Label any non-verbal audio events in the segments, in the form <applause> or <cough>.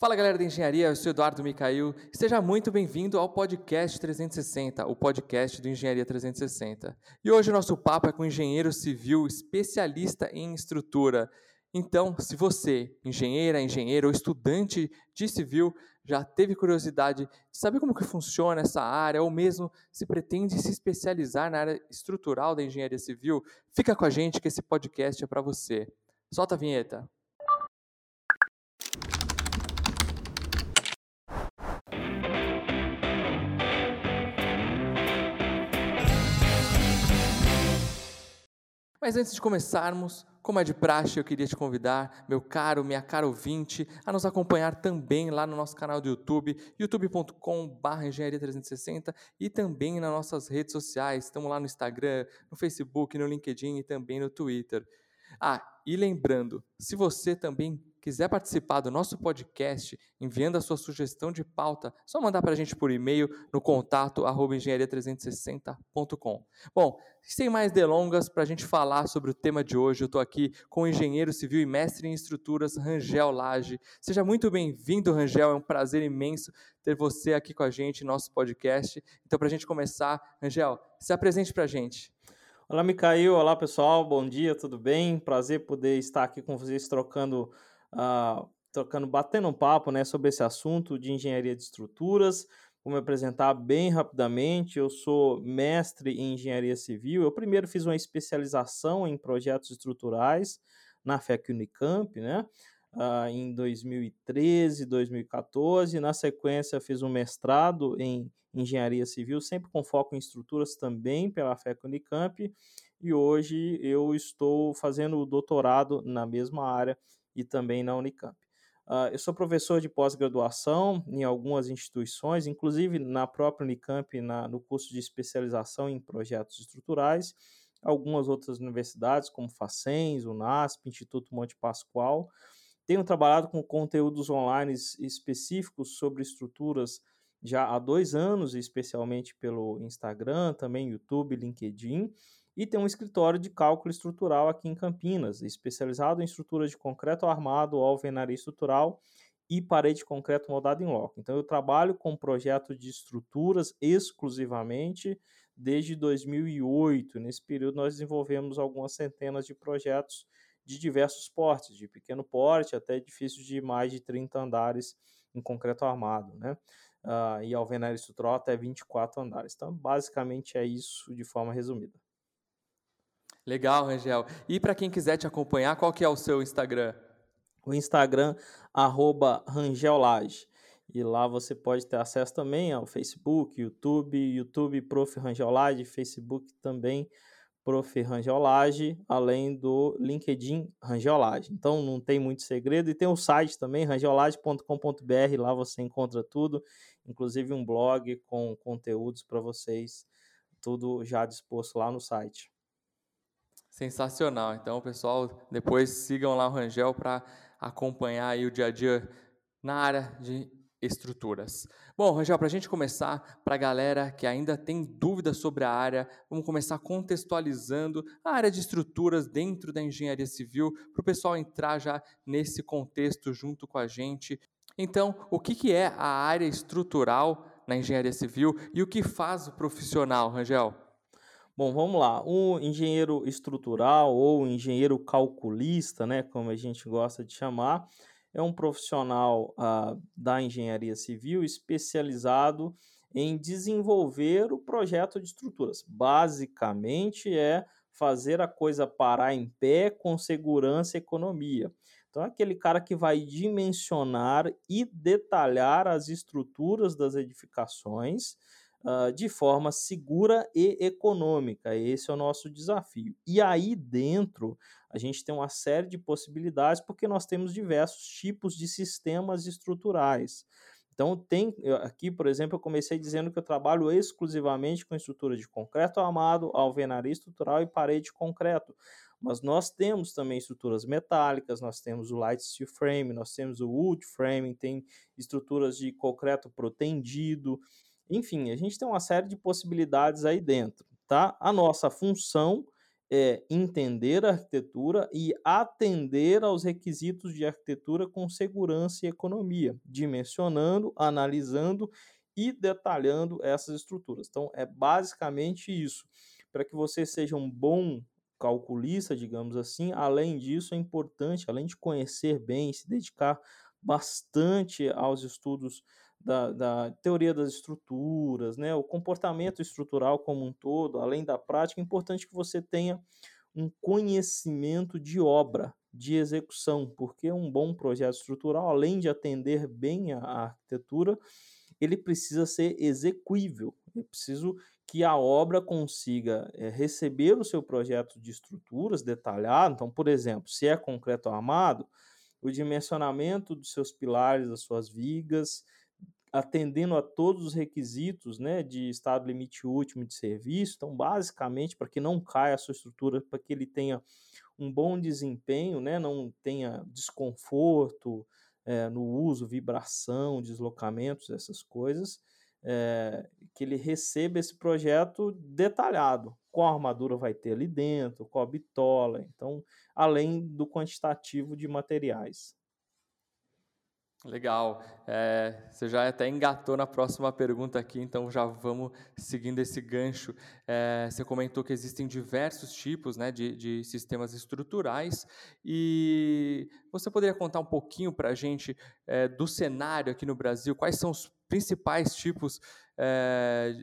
Fala galera da engenharia, eu sou Eduardo Micail. Seja muito bem-vindo ao podcast 360, o podcast do Engenharia 360. E hoje o nosso papo é com um engenheiro civil especialista em estrutura. Então, se você, engenheira, engenheiro ou estudante de civil, já teve curiosidade de saber como que funciona essa área ou mesmo se pretende se especializar na área estrutural da engenharia civil, fica com a gente que esse podcast é para você. Solta a vinheta. Mas antes de começarmos, como é de praxe, eu queria te convidar, meu caro, minha cara ouvinte, a nos acompanhar também lá no nosso canal do YouTube, youtube.com.br engenharia360 e também nas nossas redes sociais. Estamos lá no Instagram, no Facebook, no LinkedIn e também no Twitter. Ah, e lembrando, se você também quiser participar do nosso podcast, enviando a sua sugestão de pauta, só mandar para a gente por e-mail no contato engenharia360.com. Bom, sem mais delongas, para a gente falar sobre o tema de hoje, eu estou aqui com o engenheiro civil e mestre em estruturas, Rangel Lage. Seja muito bem-vindo, Rangel, é um prazer imenso ter você aqui com a gente, nosso podcast. Então, para a gente começar, Rangel, se apresente para a gente. Olá, Micael. Olá, pessoal. Bom dia, tudo bem? Prazer poder estar aqui com vocês trocando uh, trocando, batendo um papo né, sobre esse assunto de engenharia de estruturas. Vou me apresentar bem rapidamente. Eu sou mestre em engenharia civil. Eu primeiro fiz uma especialização em projetos estruturais na FEC Unicamp, né? Uh, em 2013, 2014. Na sequência, fiz um mestrado em engenharia civil, sempre com foco em estruturas também pela FEC Unicamp. E hoje eu estou fazendo o doutorado na mesma área e também na Unicamp. Uh, eu sou professor de pós-graduação em algumas instituições, inclusive na própria Unicamp, na, no curso de especialização em projetos estruturais, algumas outras universidades, como Facens, Unasp, Instituto Monte Pascoal. Tenho trabalhado com conteúdos online específicos sobre estruturas já há dois anos, especialmente pelo Instagram, também YouTube, LinkedIn e tem um escritório de cálculo estrutural aqui em Campinas, especializado em estruturas de concreto armado, alvenaria estrutural e parede de concreto moldado em loco. Então eu trabalho com projetos de estruturas exclusivamente desde 2008. Nesse período nós desenvolvemos algumas centenas de projetos de diversos portes, de pequeno porte até edifícios de mais de 30 andares em concreto armado, né? Uh, e alvenaria estrutural até 24 andares. Então, basicamente é isso de forma resumida. Legal, Rangel. E para quem quiser te acompanhar, qual que é o seu Instagram? O Instagram, arroba Rangelage. E lá você pode ter acesso também ao Facebook, YouTube, YouTube Prof. Rangelage, Facebook também Prof. Rangelage, além do LinkedIn Rangelage. Então não tem muito segredo. E tem o site também, rangelage.com.br, lá você encontra tudo, inclusive um blog com conteúdos para vocês, tudo já disposto lá no site. Sensacional. Então, pessoal, depois sigam lá o Rangel para acompanhar aí o dia a dia na área de estruturas. Bom, Rangel, para a gente começar, para a galera que ainda tem dúvidas sobre a área, vamos começar contextualizando a área de estruturas dentro da engenharia civil, para o pessoal entrar já nesse contexto junto com a gente. Então, o que, que é a área estrutural na engenharia civil e o que faz o profissional, Rangel? Bom, vamos lá. O engenheiro estrutural ou engenheiro calculista, né, como a gente gosta de chamar, é um profissional uh, da engenharia civil especializado em desenvolver o projeto de estruturas. Basicamente é fazer a coisa parar em pé com segurança e economia. Então, é aquele cara que vai dimensionar e detalhar as estruturas das edificações uh, de forma segura e econômica. Esse é o nosso desafio. E aí dentro a gente tem uma série de possibilidades porque nós temos diversos tipos de sistemas estruturais. Então, tem aqui, por exemplo, eu comecei dizendo que eu trabalho exclusivamente com estrutura de concreto armado, alvenaria estrutural e parede de concreto. Mas nós temos também estruturas metálicas, nós temos o light steel frame, nós temos o wood frame, tem estruturas de concreto protendido, enfim, a gente tem uma série de possibilidades aí dentro, tá? A nossa função é entender a arquitetura e atender aos requisitos de arquitetura com segurança e economia, dimensionando, analisando e detalhando essas estruturas. Então, é basicamente isso. Para que você seja um bom calculista, digamos assim, além disso, é importante, além de conhecer bem, se dedicar bastante aos estudos da, da, teoria das estruturas, né, o comportamento estrutural como um todo, além da prática, é importante que você tenha um conhecimento de obra, de execução, porque um bom projeto estrutural, além de atender bem a, a arquitetura, ele precisa ser execuível. É preciso que a obra consiga é, receber o seu projeto de estruturas detalhado. Então, por exemplo, se é concreto armado, o dimensionamento dos seus pilares, das suas vigas, atendendo a todos os requisitos né, de estado limite último de serviço. Então, basicamente, para que não caia a sua estrutura, para que ele tenha um bom desempenho, né, não tenha desconforto é, no uso, vibração, deslocamentos, essas coisas, é, que ele receba esse projeto detalhado. Qual armadura vai ter ali dentro, qual bitola, então, além do quantitativo de materiais. Legal. É, você já até engatou na próxima pergunta aqui, então já vamos seguindo esse gancho. É, você comentou que existem diversos tipos né, de, de, sistemas estruturais e você poderia contar um pouquinho para a gente é, do cenário aqui no Brasil? Quais são os principais tipos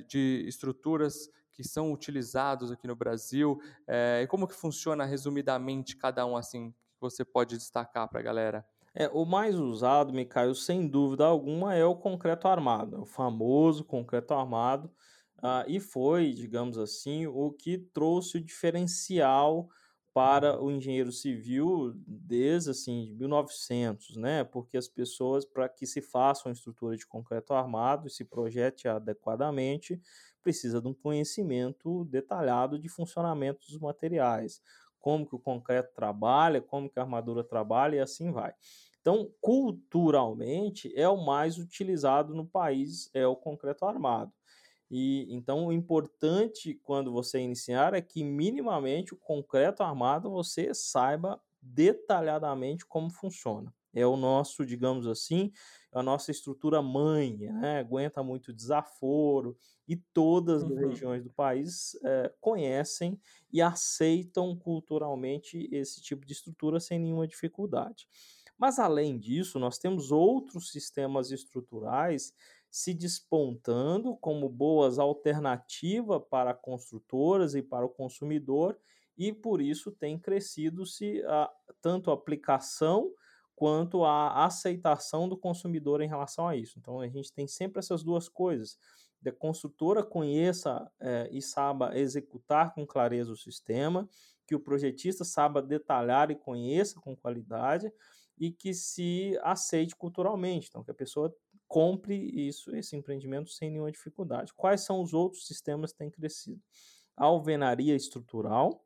de estruturas que são utilizados aqui no Brasil e como que funciona resumidamente cada um assim que você pode destacar para a galera? É, o mais usado, Micael, sem dúvida alguma, é o concreto armado, é o famoso concreto armado, ah, e foi, digamos assim, o que trouxe o diferencial para o engenheiro civil desde assim 1900, né? Porque as pessoas para que se faça uma estrutura de concreto armado e se projete adequadamente, precisa de um conhecimento detalhado de funcionamento dos materiais, como que o concreto trabalha, como que a armadura trabalha e assim vai. Então, culturalmente, é o mais utilizado no país, é o concreto armado. E então o importante quando você iniciar é que minimamente o concreto armado você saiba detalhadamente como funciona. É o nosso, digamos assim, a nossa estrutura mãe, né? aguenta muito desaforo e todas as uhum. regiões do país é, conhecem e aceitam culturalmente esse tipo de estrutura sem nenhuma dificuldade. Mas, além disso, nós temos outros sistemas estruturais se despontando como boas alternativas para construtoras e para o consumidor, e por isso tem crescido-se tanto a aplicação quanto a aceitação do consumidor em relação a isso. Então, a gente tem sempre essas duas coisas. A construtora conheça é, e saiba executar com clareza o sistema, que o projetista saiba detalhar e conheça com qualidade, e que se aceite culturalmente. Então, que a pessoa compre isso, esse empreendimento sem nenhuma dificuldade. Quais são os outros sistemas que têm crescido? A alvenaria estrutural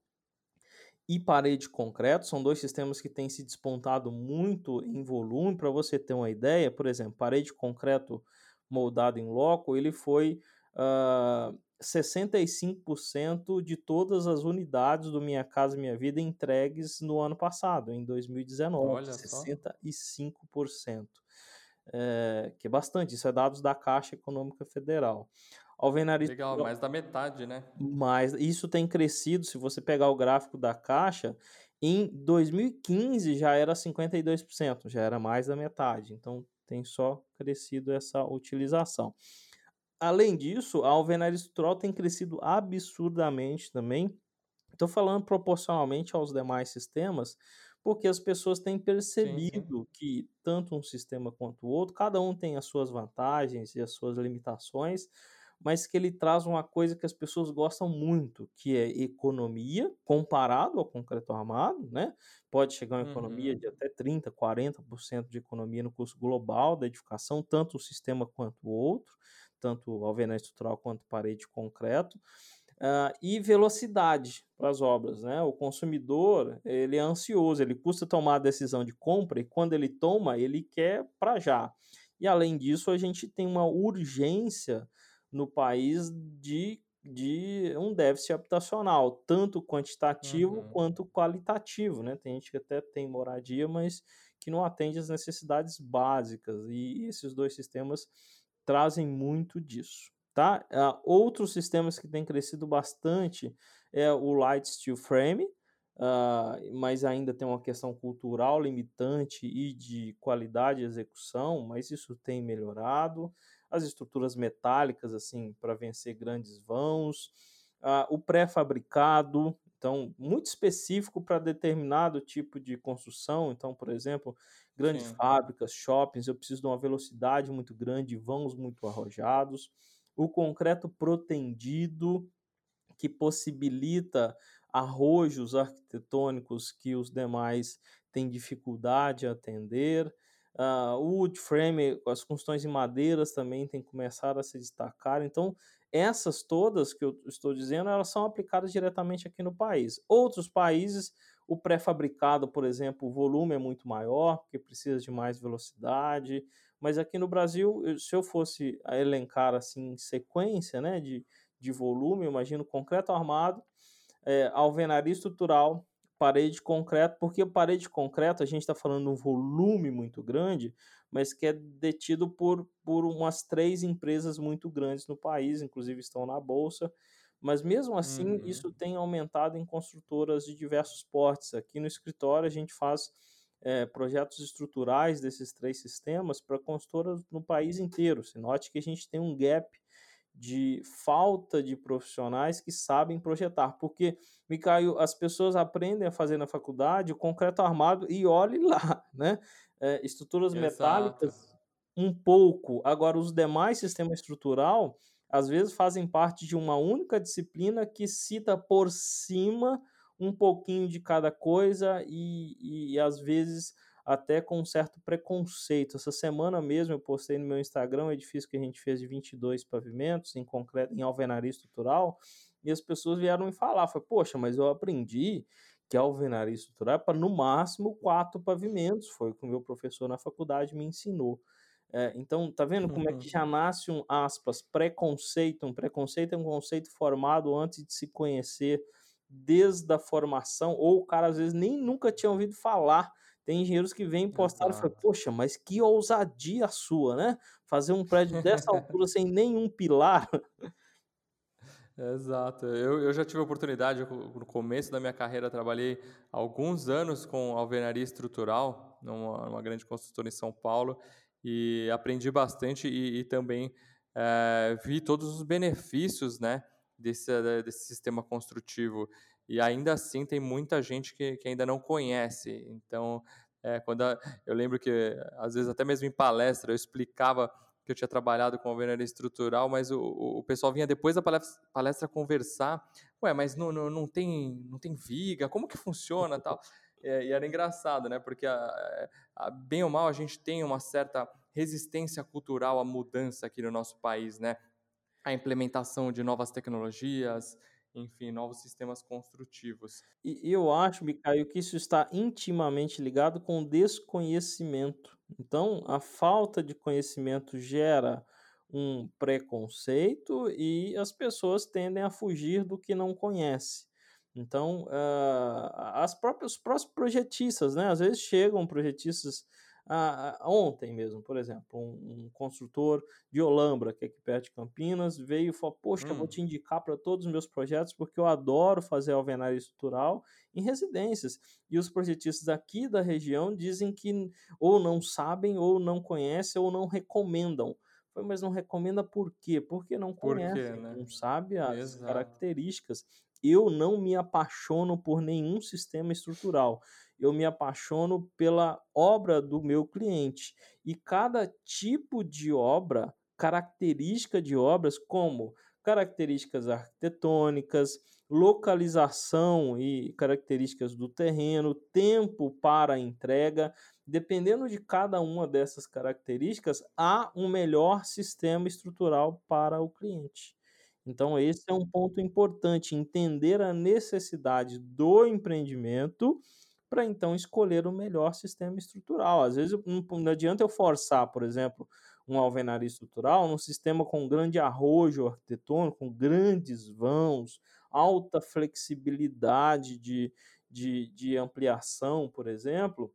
e parede de concreto são dois sistemas que têm se despontado muito em volume. Para você ter uma ideia, por exemplo, parede de concreto moldado em loco, ele foi uh, 65% de todas as unidades do Minha Casa Minha Vida entregues no ano passado, em 2019. Olha 65%. É, que é bastante, isso é dados da Caixa Econômica Federal. Alvenaria Legal, mais da metade, né? Mas isso tem crescido, se você pegar o gráfico da Caixa, em 2015 já era 52%, já era mais da metade. Então tem só crescido essa utilização. Além disso, a alvenaria estrutural tem crescido absurdamente também. Estou falando proporcionalmente aos demais sistemas, porque as pessoas têm percebido sim, sim. que tanto um sistema quanto o outro, cada um tem as suas vantagens e as suas limitações, mas que ele traz uma coisa que as pessoas gostam muito, que é economia, comparado ao concreto armado, né? Pode chegar a uma economia uhum. de até 30%, 40% de economia no custo global da edificação, tanto o sistema quanto o outro tanto alvenaria estrutural quanto parede de concreto, uh, e velocidade para as obras. Né? O consumidor ele é ansioso, ele custa tomar a decisão de compra e quando ele toma, ele quer para já. E além disso, a gente tem uma urgência no país de de um déficit habitacional, tanto quantitativo Uhum. quanto qualitativo, né? Tem gente que até tem moradia, mas que não atende às necessidades básicas, e esses dois sistemas trazem muito disso, tá? Ah, outros sistemas que têm crescido bastante é o Light Steel Frame, ah, mas ainda tem uma questão cultural limitante e de qualidade de execução, mas isso tem melhorado. As estruturas metálicas, assim, para vencer grandes vãos. Ah, o pré-fabricado, então, muito específico para determinado tipo de construção. Então, por exemplo, grandes Sim. fábricas, shoppings, eu preciso de uma velocidade muito grande, vãos muito arrojados. O concreto protendido, que possibilita arrojos arquitetônicos que os demais têm dificuldade a atender. Uh, o wood frame, as construções em madeiras também têm começado a se destacar. Então, essas todas que eu estou dizendo, elas são aplicadas diretamente aqui no país. Outros países, o pré-fabricado, por exemplo, o volume é muito maior, porque precisa de mais velocidade. Mas aqui no Brasil, se eu fosse elencar assim sequência, né, de, de volume, imagino concreto armado, é, alvenaria estrutural, parede de concreto, porque parede de concreto a gente está falando um volume muito grande, mas que é detido por, por umas três empresas muito grandes no país, inclusive estão na Bolsa. Mas mesmo assim, Uhum. isso tem aumentado em construtoras de diversos portes. Aqui no escritório, a gente faz é, projetos estruturais desses três sistemas para construtoras no país inteiro. Se note que a gente tem um gap de falta de profissionais que sabem projetar, porque, Micael, as pessoas aprendem a fazer na faculdade o concreto armado e olhe lá, <laughs> né? É, estruturas Exato. metálicas, um pouco. Agora, os demais sistemas estrutural, às vezes, fazem parte de uma única disciplina que cita por cima um pouquinho de cada coisa e, e, às vezes até com um certo preconceito. Essa semana mesmo eu postei no meu Instagram um edifício que a gente fez de 22 pavimentos em concreto, em alvenaria estrutural, e as pessoas vieram me falar, foi, poxa, mas eu aprendi que alvenaria estrutural é para no máximo quatro pavimentos, foi o que o meu professor na faculdade me ensinou. É, então, tá vendo como é que já nasce um, aspas, preconceito? Um preconceito é um conceito formado antes de se conhecer desde a formação, ou o cara às vezes nem nunca tinha ouvido falar tem engenheiros que vêm postar e falam, poxa, mas que ousadia sua, né? Fazer um prédio dessa <laughs> altura sem nenhum pilar. Exato. Eu, eu já tive a oportunidade, no começo da minha carreira, trabalhei alguns anos com alvenaria estrutural, numa, numa grande construtora em São Paulo, e aprendi bastante e, e também é, vi todos os benefícios né, desse, desse sistema construtivo e ainda assim tem muita gente que, que ainda não conhece. Então, é, quando a, eu lembro que, às vezes, até mesmo em palestra, eu explicava que eu tinha trabalhado com alvenaria estrutural, mas o, o pessoal vinha depois da palestra, palestra conversar, ué, mas não, não, não, tem, não tem viga, como que funciona tal? <laughs> É, e era engraçado, né? Porque, a, a, bem ou mal, a gente tem uma certa resistência cultural à mudança aqui no nosso país, né? A implementação de novas tecnologias, enfim, novos sistemas construtivos. E eu acho, Micael, que isso está intimamente ligado com desconhecimento. Então, a falta de conhecimento gera um preconceito e as pessoas tendem a fugir do que não conhece. Então, uh, as próprias, os próprios projetistas, né? Às vezes chegam projetistas ah, ontem mesmo, por exemplo, um, um, construtor de Olambra, que é aqui perto de Campinas, veio e falou: Poxa, hum. eu vou te indicar para todos os meus projetos, porque eu adoro fazer alvenaria estrutural em residências. E os projetistas aqui da região dizem que ou não sabem, ou não conhecem, ou não recomendam. Mas não recomenda por quê? Porque não conhece, né? não sabe as Exato. características. Eu não me apaixono por nenhum sistema estrutural eu me apaixono pela obra do meu cliente. E cada tipo de obra, característica de obras, como características arquitetônicas, localização e características do terreno, tempo para entrega, dependendo de cada uma dessas características, há um melhor sistema estrutural para o cliente. Então, esse é um ponto importante, entender a necessidade do empreendimento para então escolher o melhor sistema estrutural. Às vezes não, adianta eu forçar, por exemplo, uma alvenaria estrutural num sistema com grande arrojo arquitetônico, com grandes vãos, alta flexibilidade de, de, de ampliação, por exemplo,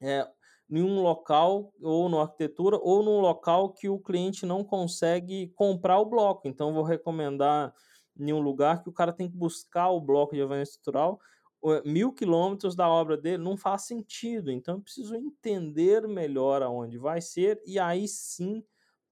é, em um local ou na arquitetura ou num local que o cliente não consegue comprar o bloco. Então, vou recomendar em um lugar que o cara tem que buscar o bloco de avanço estrutural mil quilômetros da obra dele não faz sentido. Então, eu preciso entender melhor aonde vai ser e aí sim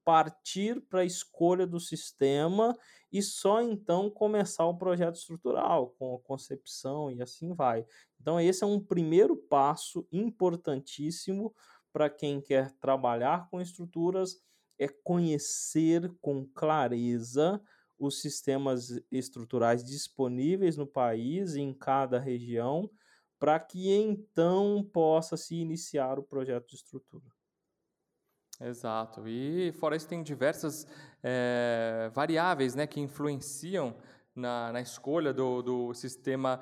partir para a escolha do sistema e só então começar o projeto estrutural, com a concepção e assim vai. Então, esse é um primeiro passo importantíssimo para quem quer trabalhar com estruturas, é conhecer com clareza os sistemas estruturais disponíveis no país, em cada região, para que então possa se iniciar o projeto de estrutura. Exato. E fora isso tem diversas é, variáveis né, que influenciam na, na escolha do, do sistema,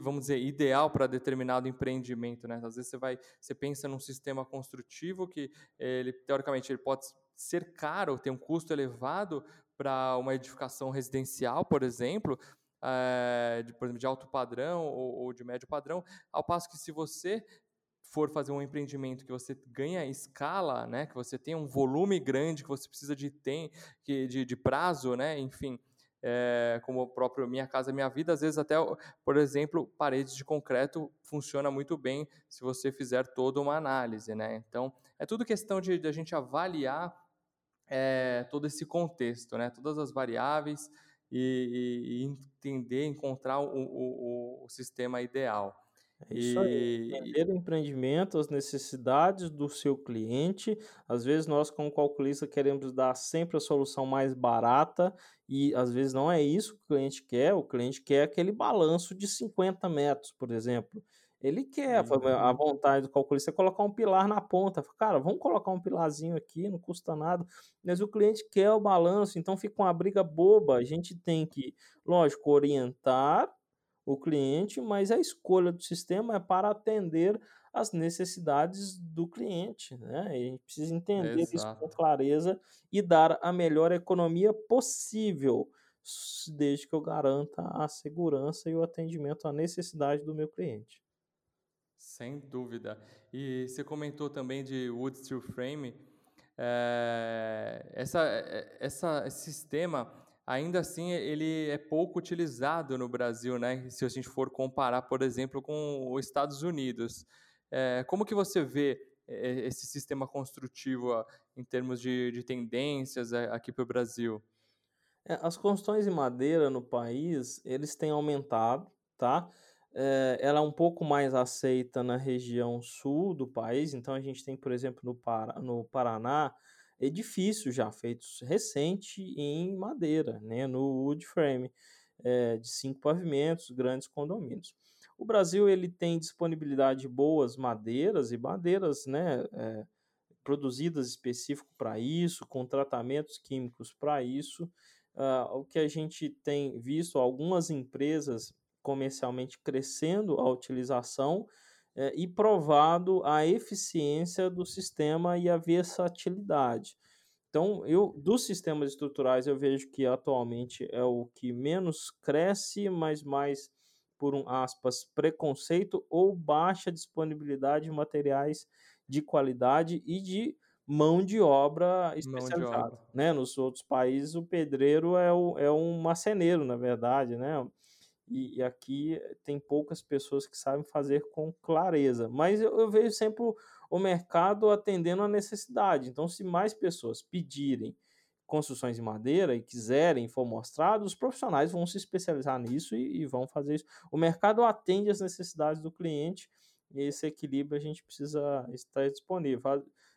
vamos dizer, ideal para determinado empreendimento. Né? Às vezes você, vai, você pensa num sistema construtivo que, ele, teoricamente, ele pode ser caro, tem um custo elevado para uma edificação residencial, por exemplo, é, de, por exemplo, de alto padrão ou, ou de médio padrão, ao passo que se você for fazer um empreendimento que você ganha escala, né, que você tem um volume grande, que você precisa de, tem, de, de prazo, né, enfim, é, como o próprio Minha Casa Minha Vida, às vezes até, por exemplo, paredes de concreto funciona muito bem se você fizer toda uma análise, né? Então, é tudo questão de, de a gente avaliar é, todo esse contexto, né? Todas as variáveis e, e entender, encontrar o, o, o sistema ideal. É isso aí, entender o empreendimento, as necessidades do seu cliente. Às vezes nós, como calculista, queremos dar sempre a solução mais barata e às vezes não é isso que o cliente quer. O cliente quer aquele balanço de 50 metros, por exemplo. Ele quer, uhum. a vontade do calculista é colocar um pilar na ponta. Cara, vamos colocar um pilarzinho aqui, não custa nada. Mas o cliente quer o balanço, então fica uma briga boba. A gente tem que, lógico, orientar o cliente, mas a escolha do sistema é para atender as necessidades do cliente. Né? a gente precisa entender Exato. isso com clareza e dar a melhor economia possível, desde que eu garanta a segurança e o atendimento à necessidade do meu cliente. Sem dúvida. E você comentou também de Wood Steel Frame. É, essa, eh, essa, esse sistema ainda assim ele é pouco utilizado no Brasil, né? Se a gente for comparar, por exemplo, com os Estados Unidos. É, como que você vê é, esse sistema construtivo em termos de, de tendências é, aqui para o Brasil? É, as construções em madeira no país, eles têm aumentado, tá? É, ela é um pouco mais aceita na região sul do país, então a gente tem, por exemplo, no, Pará, no Paraná, edifícios já feitos recente em madeira, né, no wood frame, é, de cinco pavimentos, grandes condomínios. O Brasil ele tem disponibilidade de boas madeiras e madeiras, né, é, produzidas específico para isso, com tratamentos químicos para isso. Uh, o que a gente tem visto algumas empresas comercialmente crescendo a utilização é, e provado a eficiência do sistema e a versatilidade. Então, eu dos sistemas estruturais eu vejo que atualmente é o que menos cresce, mas mais por um aspas preconceito ou baixa disponibilidade de materiais de qualidade e de mão de obra especializada, de obra. né? Nos outros países o pedreiro é, o, é um marceneiro, na verdade, né? E, e, aqui tem poucas pessoas que sabem fazer com clareza. Mas eu, eu vejo sempre o, mercado atendendo a necessidade. Então, se mais pessoas pedirem construções de madeira e quiserem, for mostrado, os profissionais vão se especializar nisso e, e vão fazer isso. O mercado atende às necessidades do cliente e esse equilíbrio a gente precisa estar disponível.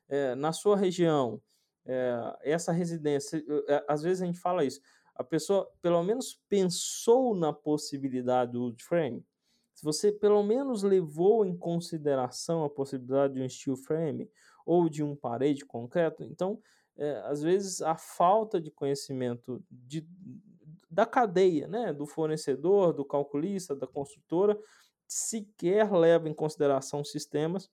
É, na sua região, é, essa residência, às vezes a gente fala isso, a pessoa pelo menos pensou na possibilidade do wood frame, se você pelo menos levou em consideração a possibilidade de um steel frame ou de um parede concreto, então é, às vezes a falta de conhecimento de, da cadeia, né, do fornecedor, do calculista, da construtora, sequer leva em consideração sistemas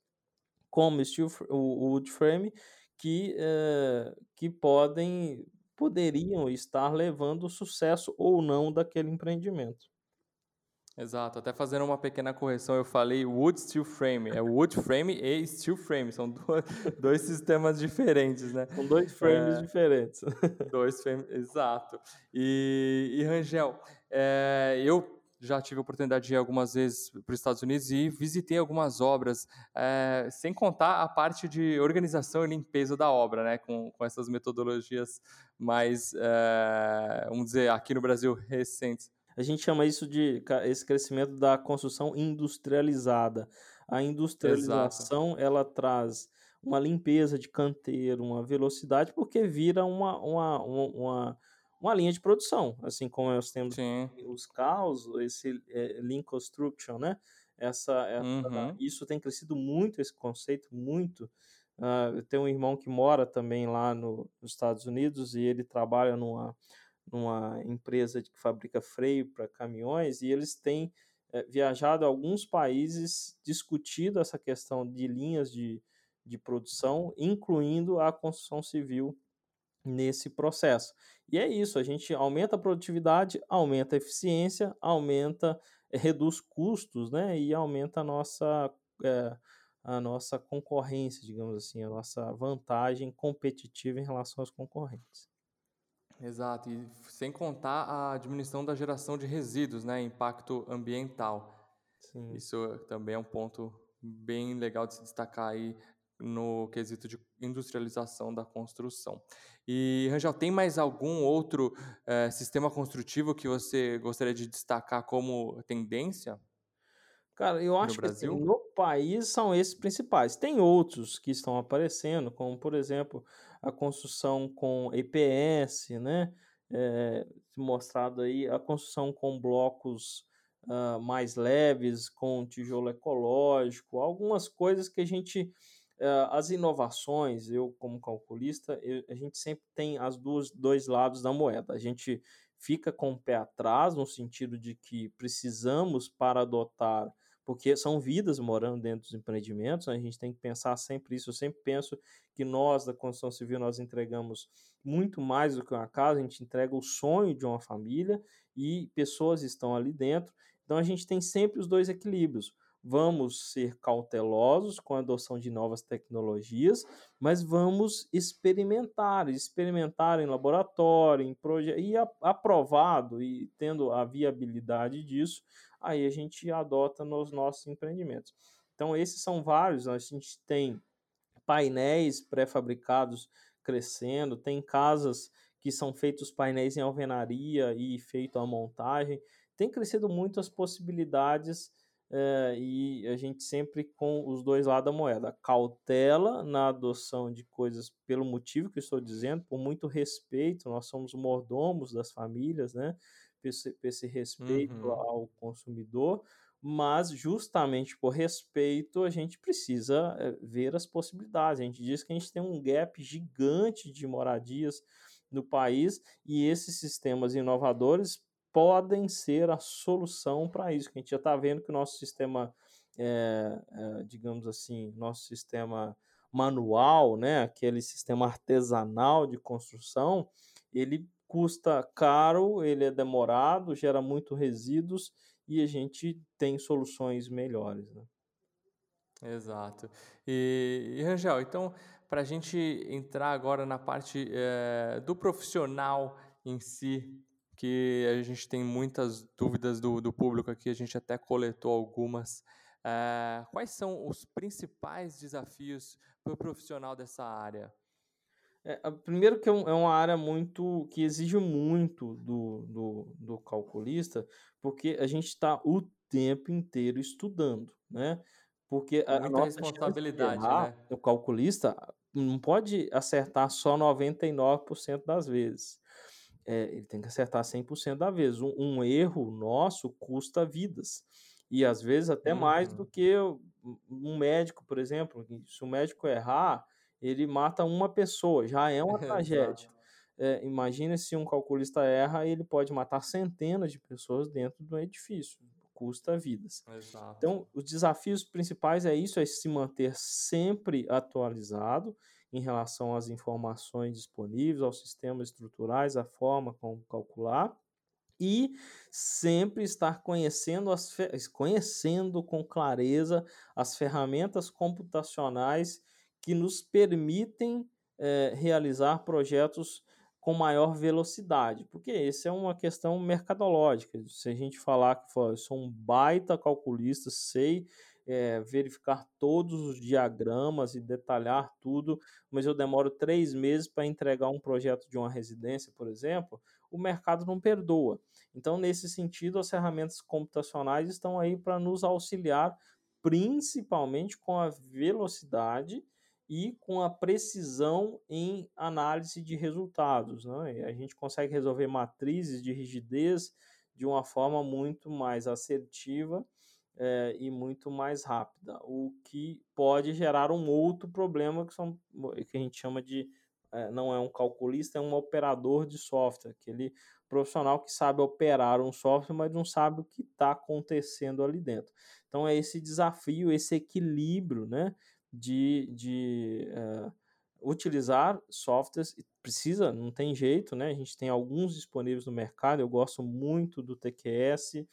como steel, o wood frame que, eh, que podem poderiam estar levando o sucesso ou não daquele empreendimento. Exato, até fazendo uma pequena correção, eu falei wood steel frame, é wood frame e steel frame, são dois, <laughs> dois sistemas diferentes, né? São dois frames é, diferentes. <laughs> Dois frames, exato. E, e Rangel, é, eu já tive a oportunidade de ir algumas vezes para os Estados Unidos e visitei algumas obras, é, sem contar a parte de organização e limpeza da obra, né, com, com essas metodologias mais, é, vamos dizer, aqui no Brasil recentes. A gente chama isso de esse crescimento da construção industrializada. A industrialização Exato. ela traz uma limpeza de canteiro, uma velocidade, porque vira uma, uma, uma, uma linha de produção, assim como nós temos Sim. os carros, esse é, Lean Construction, né? Essa, essa uhum. Isso tem crescido muito, esse conceito, muito. Uh, eu tenho um irmão que mora também lá no, nos Estados Unidos e ele trabalha numa numa empresa que fabrica freio para caminhões e eles têm é, viajado a alguns países discutido essa questão de linhas de, de produção, incluindo a construção civil nesse processo. E é isso, a gente aumenta a produtividade, aumenta a eficiência, aumenta, é, reduz custos, né, e aumenta a nossa, é, a nossa concorrência, digamos assim, a nossa vantagem competitiva em relação aos concorrentes. Exato, e sem contar a diminuição da geração de resíduos, né, impacto ambiental. Sim. Isso também é um ponto bem legal de se destacar aí no quesito de industrialização da construção. E, Rangel, tem mais algum outro é, sistema construtivo que você gostaria de destacar como tendência? Cara, eu acho que assim, no país são esses principais. Tem outros que estão aparecendo, como por exemplo a construção com EPS, né? É, mostrado aí a construção com blocos uh, mais leves, com tijolo ecológico, algumas coisas que a gente as inovações, eu como calculista, eu, a gente sempre tem as duas dois lados da moeda. A gente fica com o pé atrás no sentido de que precisamos para adotar porque são vidas morando dentro dos empreendimentos, né? a gente tem que pensar sempre isso. Eu sempre penso que nós, da construção civil, nós entregamos muito mais do que uma casa, a gente entrega o sonho de uma família e pessoas estão ali dentro. Então a gente tem sempre os dois equilíbrios. Vamos ser cautelosos com a adoção de novas tecnologias, mas vamos experimentar, experimentar em laboratório, em projeto, e aprovado e tendo a viabilidade disso, aí a gente adota nos nossos empreendimentos. Então, esses são vários, a gente tem painéis pré-fabricados crescendo, tem casas que são feitos painéis em alvenaria e feito a montagem. Tem crescido muito as possibilidades é, e a gente sempre com os dois lados da moeda. Cautela na adoção de coisas pelo motivo que eu estou dizendo, por muito respeito, nós somos mordomos das famílias, né? esse, esse respeito uhum. ao consumidor, mas justamente por respeito a gente precisa eh, ver as possibilidades. A gente diz que a gente tem um gap gigante de moradias no país e esses sistemas inovadores podem ser a solução para isso. A gente já está vendo que o nosso sistema, é, é, digamos assim, nosso sistema manual, né, aquele sistema artesanal de construção, ele custa caro, ele é demorado, gera muito resíduos e a gente tem soluções melhores. Né? Exato. E, e Rangel, então, para a gente entrar agora na parte é, do profissional em si, que a gente tem muitas dúvidas do, do público aqui, a gente até coletou algumas. É, quais são os principais desafios para o profissional dessa área? É, primeiro que é, é, uma área muito que exige muito do, do, do calculista, porque a gente está o tempo inteiro estudando, né? Porque a, a nossa responsabilidade, errar, né? O calculista não pode acertar só 99% das vezes. É, ele tem que acertar 100% da vez. Um, um, erro nosso custa vidas. E às vezes até uhum. mais do que um médico, por exemplo. Se o médico errar, ele mata uma pessoa, já é uma <laughs> tragédia. É, imagina se um calculista erra, ele pode matar centenas de pessoas dentro do edifício. Custa vidas. Exato. Então, os desafios principais é isso, é se manter sempre atualizado em relação às informações disponíveis, aos sistemas estruturais, a forma como calcular e sempre estar conhecendo, as conhecendo com clareza as ferramentas computacionais que nos permitem é, realizar projetos com maior velocidade, porque essa é uma questão mercadológica. Se a gente falar que eu sou um baita calculista, sei é, verificar todos os diagramas e detalhar tudo, mas eu demoro três meses para entregar um projeto de uma residência, por exemplo, o mercado não perdoa. Então, nesse sentido, as ferramentas computacionais estão aí para nos auxiliar, principalmente com a velocidade e com a precisão em análise de resultados. Né? A gente consegue resolver matrizes de rigidez de uma forma muito mais assertiva é, e muito mais rápida, o que pode gerar um outro problema que, são, que a gente chama de é, não é um calculista, é um operador de software, aquele profissional que sabe operar um software, mas não sabe o que está acontecendo ali dentro. Então é esse desafio, esse equilíbrio, né, de, de uh, utilizar softwares, precisa, não tem jeito, né? A gente tem alguns disponíveis no mercado, eu gosto muito do TQS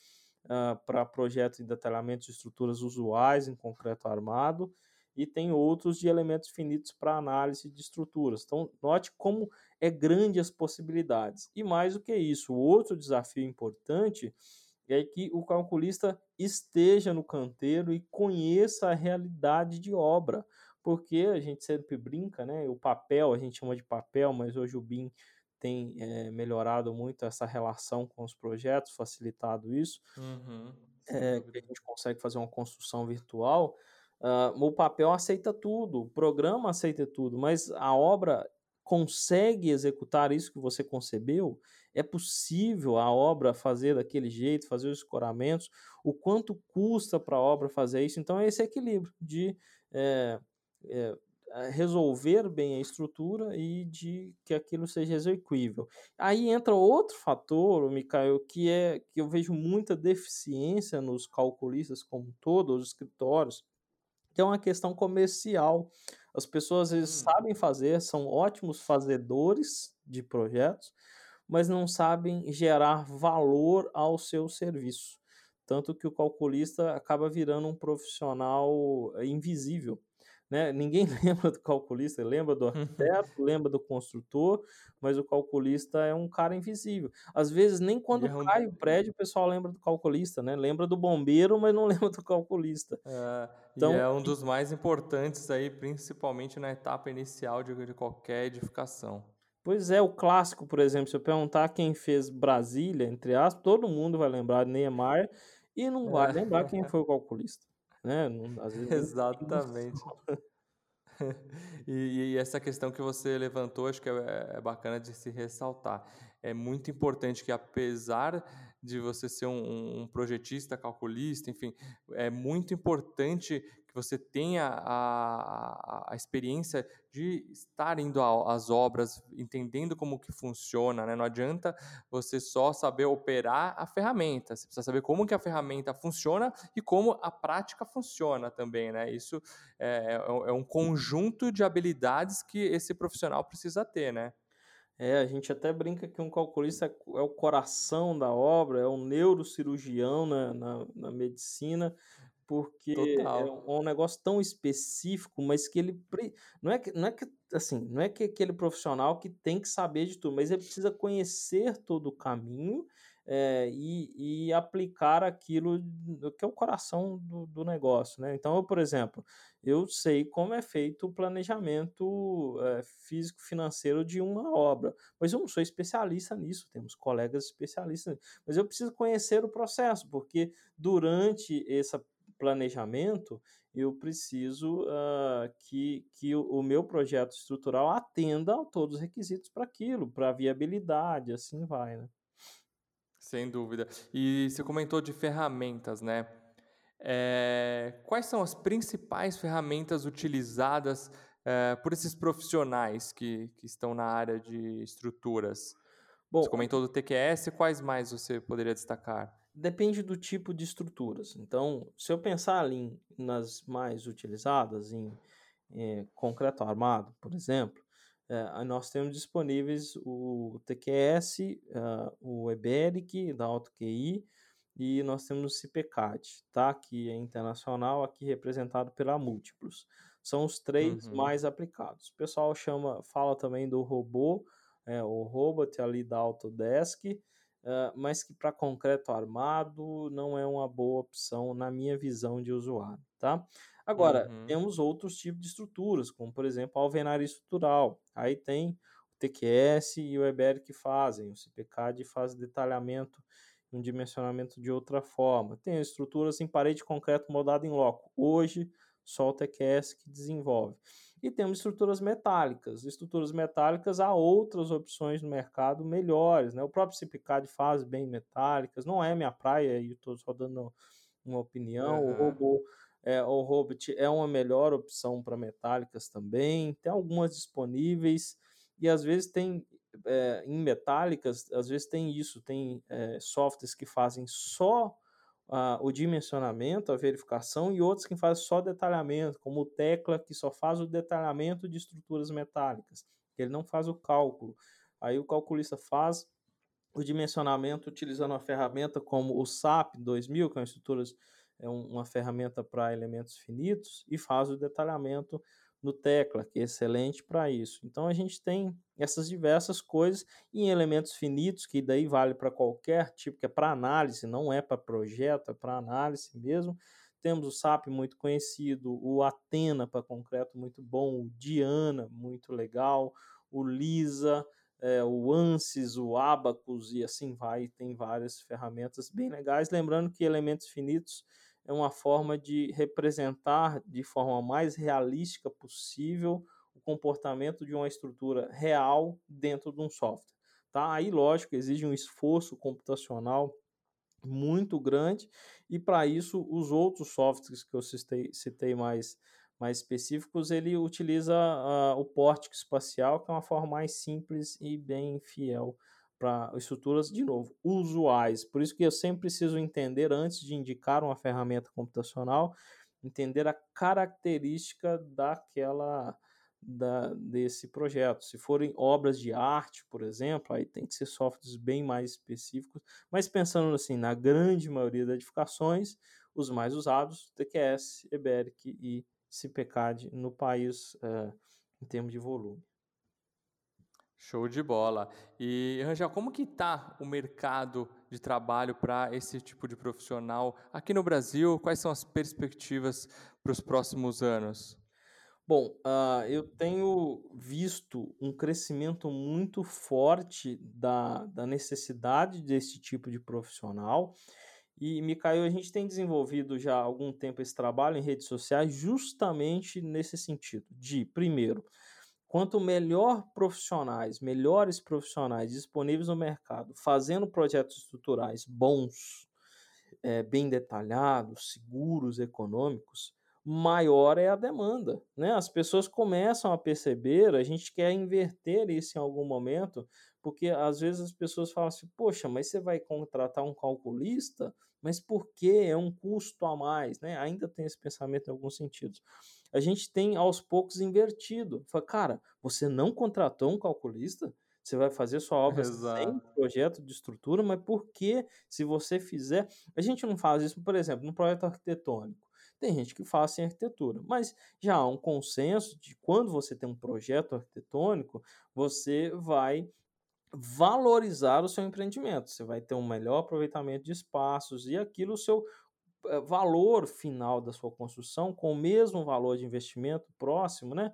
uh, ah, para projetos de detalhamento de estruturas usuais em concreto armado, e tem outros de elementos finitos para análise de estruturas. Então, note como é grande as possibilidades. E mais do que isso, outro desafio importante é que o calculista esteja no canteiro e conheça a realidade de obra, porque a gente sempre brinca, né? O papel, a gente chama de papel, mas hoje o BIM tem é, melhorado muito essa relação com os projetos, facilitado isso. Uhum, é, a gente consegue fazer uma construção virtual. Uh, o papel aceita tudo, o programa aceita tudo, mas a obra consegue executar isso que você concebeu? É possível a obra fazer daquele jeito, fazer os escoramentos? O quanto custa para a obra fazer isso? Então, é esse equilíbrio de é, é, resolver bem a estrutura e de que aquilo seja execuível. Aí entra outro fator, Micael, que é que eu vejo muita deficiência nos calculistas como um todo, os escritórios, que é uma questão comercial. As pessoas às vezes hum. sabem fazer, são ótimos fazedores de projetos, mas não sabem gerar valor ao seu serviço. Tanto que o calculista acaba virando um profissional eh, invisível. Né? Ninguém <laughs> lembra do calculista, lembra do arquiteto, lembra do construtor, mas o calculista é um cara invisível. Às vezes, nem quando é um... cai o prédio, o pessoal lembra do calculista, né? Lembra do bombeiro, mas não <laughs> lembra do calculista. É, então, é um dos mais importantes aí, principalmente na etapa inicial de, de qualquer edificação. Pois é, o clássico, por exemplo, se eu perguntar quem fez Brasília, entre aspas, todo mundo vai lembrar de Neymar e não vai é. lembrar quem foi o calculista. Né? Não, às vezes Exatamente. <laughs> <laughs> e, e, essa questão que você levantou, acho que é, é, bacana de se ressaltar. É muito importante que, apesar de você ser um, um projetista, calculista, enfim, é muito importante que você tenha a, a, a experiência de estar indo às obras, entendendo como que funciona, né? Não adianta você só saber operar a ferramenta, você precisa saber como que a ferramenta funciona e como a prática funciona também, né? Isso é, é, é um conjunto de habilidades que esse profissional precisa ter, né? É, a gente até brinca que um calculista é, o coração da obra, é um neurocirurgião na, na, na medicina, porque Total. é um negócio tão específico, mas que ele não é que não é que assim, não é que aquele profissional que tem que saber de tudo, mas ele precisa conhecer todo o caminho é, e, e, aplicar aquilo que é o coração do, do, negócio, né? Então, eu, por exemplo, eu sei como é feito o planejamento é, físico-financeiro de uma obra, mas eu não sou especialista nisso, temos colegas especialistas, mas eu preciso conhecer o processo, porque durante essa planejamento, eu preciso uh, que, que o, o, meu projeto estrutural atenda a todos os requisitos para aquilo, para viabilidade, assim vai, né? Sem dúvida. E você comentou de ferramentas, né? É, quais são as principais ferramentas utilizadas é, por esses profissionais que, que estão na área de estruturas? Bom, você comentou do TQS, quais mais você poderia destacar? Depende do tipo de estruturas. Então, se eu pensar ali nas mais utilizadas, em eh, concreto armado, por exemplo, eh, nós temos disponíveis o TQS, uh, o EBERIC da AutoQI e nós temos o CIPECAD, tá? que é internacional, aqui representado pela Múltiplos. São os três uhum. mais aplicados. O pessoal chama, fala também do robô, é, o robot ali da Autodesk, uh, mas que para concreto armado não é uma boa opção na minha visão de usuário, tá? Agora, uhum. temos outros tipos de estruturas, como por exemplo a alvenaria estrutural. Aí tem o TQS e o EBER que fazem, o CPCAD faz detalhamento um dimensionamento de outra forma. Tem estruturas em parede de concreto moldado em loco. Hoje, só o TQS que desenvolve. E temos estruturas metálicas. Estruturas metálicas, há outras opções no mercado melhores. Né? O próprio Cipicad faz bem metálicas, não é minha praia, e estou só dando uma opinião. Uhum. O robô é, o Robot é uma melhor opção para metálicas também. Tem algumas disponíveis e às vezes tem é, em metálicas, às vezes tem isso, tem é, softwares que fazem só o dimensionamento, a verificação, e outros que fazem só detalhamento, como o Tecla, que só faz o detalhamento de estruturas metálicas, ele não faz o cálculo. Aí o calculista faz o dimensionamento utilizando uma ferramenta como o SAP 2000, que é uma, é uma ferramenta para elementos finitos, e faz o detalhamento no Tecla, que é excelente para isso. Então a gente tem essas diversas coisas em elementos finitos, que daí vale para qualquer tipo, que é para análise, não é para projeto, é para análise mesmo. Temos o SAP muito conhecido, o Atena para concreto muito bom, o Diana muito legal, o Lisa, é, o ANSYS, o Abacus e assim vai. Tem várias ferramentas bem legais. Lembrando que elementos finitos é uma forma de representar de forma mais realística possível o comportamento de uma estrutura real dentro de um software. Tá? Aí, lógico, exige um esforço computacional muito grande e para isso os outros softwares que eu citei, citei mais, mais específicos, ele utiliza uh, o pórtico espacial, que é uma forma mais simples e bem fiel para estruturas, de novo, usuais. Por isso que eu sempre preciso entender, antes de indicar uma ferramenta computacional, entender a característica daquela da, desse projeto. Se forem obras de arte, por exemplo, aí tem que ser softwares bem mais específicos, mas pensando assim, na grande maioria das edificações, os mais usados, TQS, EBERIC e CPCAD no país uh, em termos de volume. Show de bola. E, Rangel, como que está o mercado de trabalho para esse tipo de profissional aqui no Brasil? Quais são as perspectivas para os próximos anos? Bom, uh, eu tenho visto um crescimento muito forte da, da necessidade desse tipo de profissional. E, Micael, a gente tem desenvolvido já há algum tempo esse trabalho em redes sociais justamente nesse sentido, de, primeiro, Quanto melhor profissionais, melhores profissionais disponíveis no mercado, fazendo projetos estruturais bons, é, bem detalhados, seguros, econômicos, maior é a demanda. Né? As pessoas começam a perceber, a gente quer inverter isso em algum momento, porque às vezes as pessoas falam assim, poxa, mas você vai contratar um calculista, mas por que é um custo a mais? Né? Ainda tem esse pensamento em alguns sentidos a gente tem aos poucos invertido. Fala, cara, você não contratou um calculista? Você vai fazer sua <laughs> obra Exato. sem projeto de estrutura, mas por que, se você fizer. A gente não faz isso, por exemplo, no projeto arquitetônico. Tem gente que faz sem arquitetura, mas já há um consenso de quando você tem um projeto arquitetônico, você vai valorizar o seu empreendimento. Você vai ter um melhor aproveitamento de espaços e aquilo o seu valor final da sua construção, com o mesmo valor de investimento próximo, né?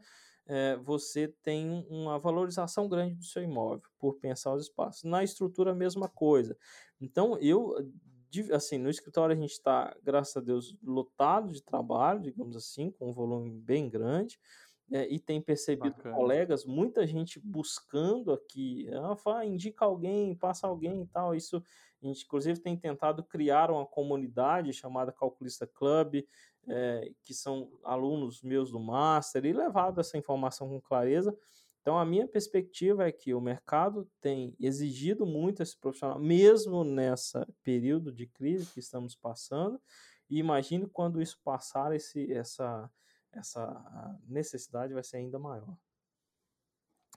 É, você tem uma valorização grande do seu imóvel por pensar os espaços. Na estrutura, a mesma coisa. Então, eu, assim, no escritório a gente está, graças a Deus, lotado de trabalho, digamos assim, com um volume bem grande. É, e tem percebido Bacana. colegas, muita gente buscando aqui, ah, indica alguém, passa alguém e tal. Isso a gente, inclusive, tem tentado criar uma comunidade chamada Calculista Club, é, que são alunos meus do Master, e levado essa informação com clareza. Então, a minha perspectiva é que o mercado tem exigido muito esse profissional, mesmo nessa período de crise que estamos passando, e imagino quando isso passar, esse, essa, essa necessidade vai ser ainda maior.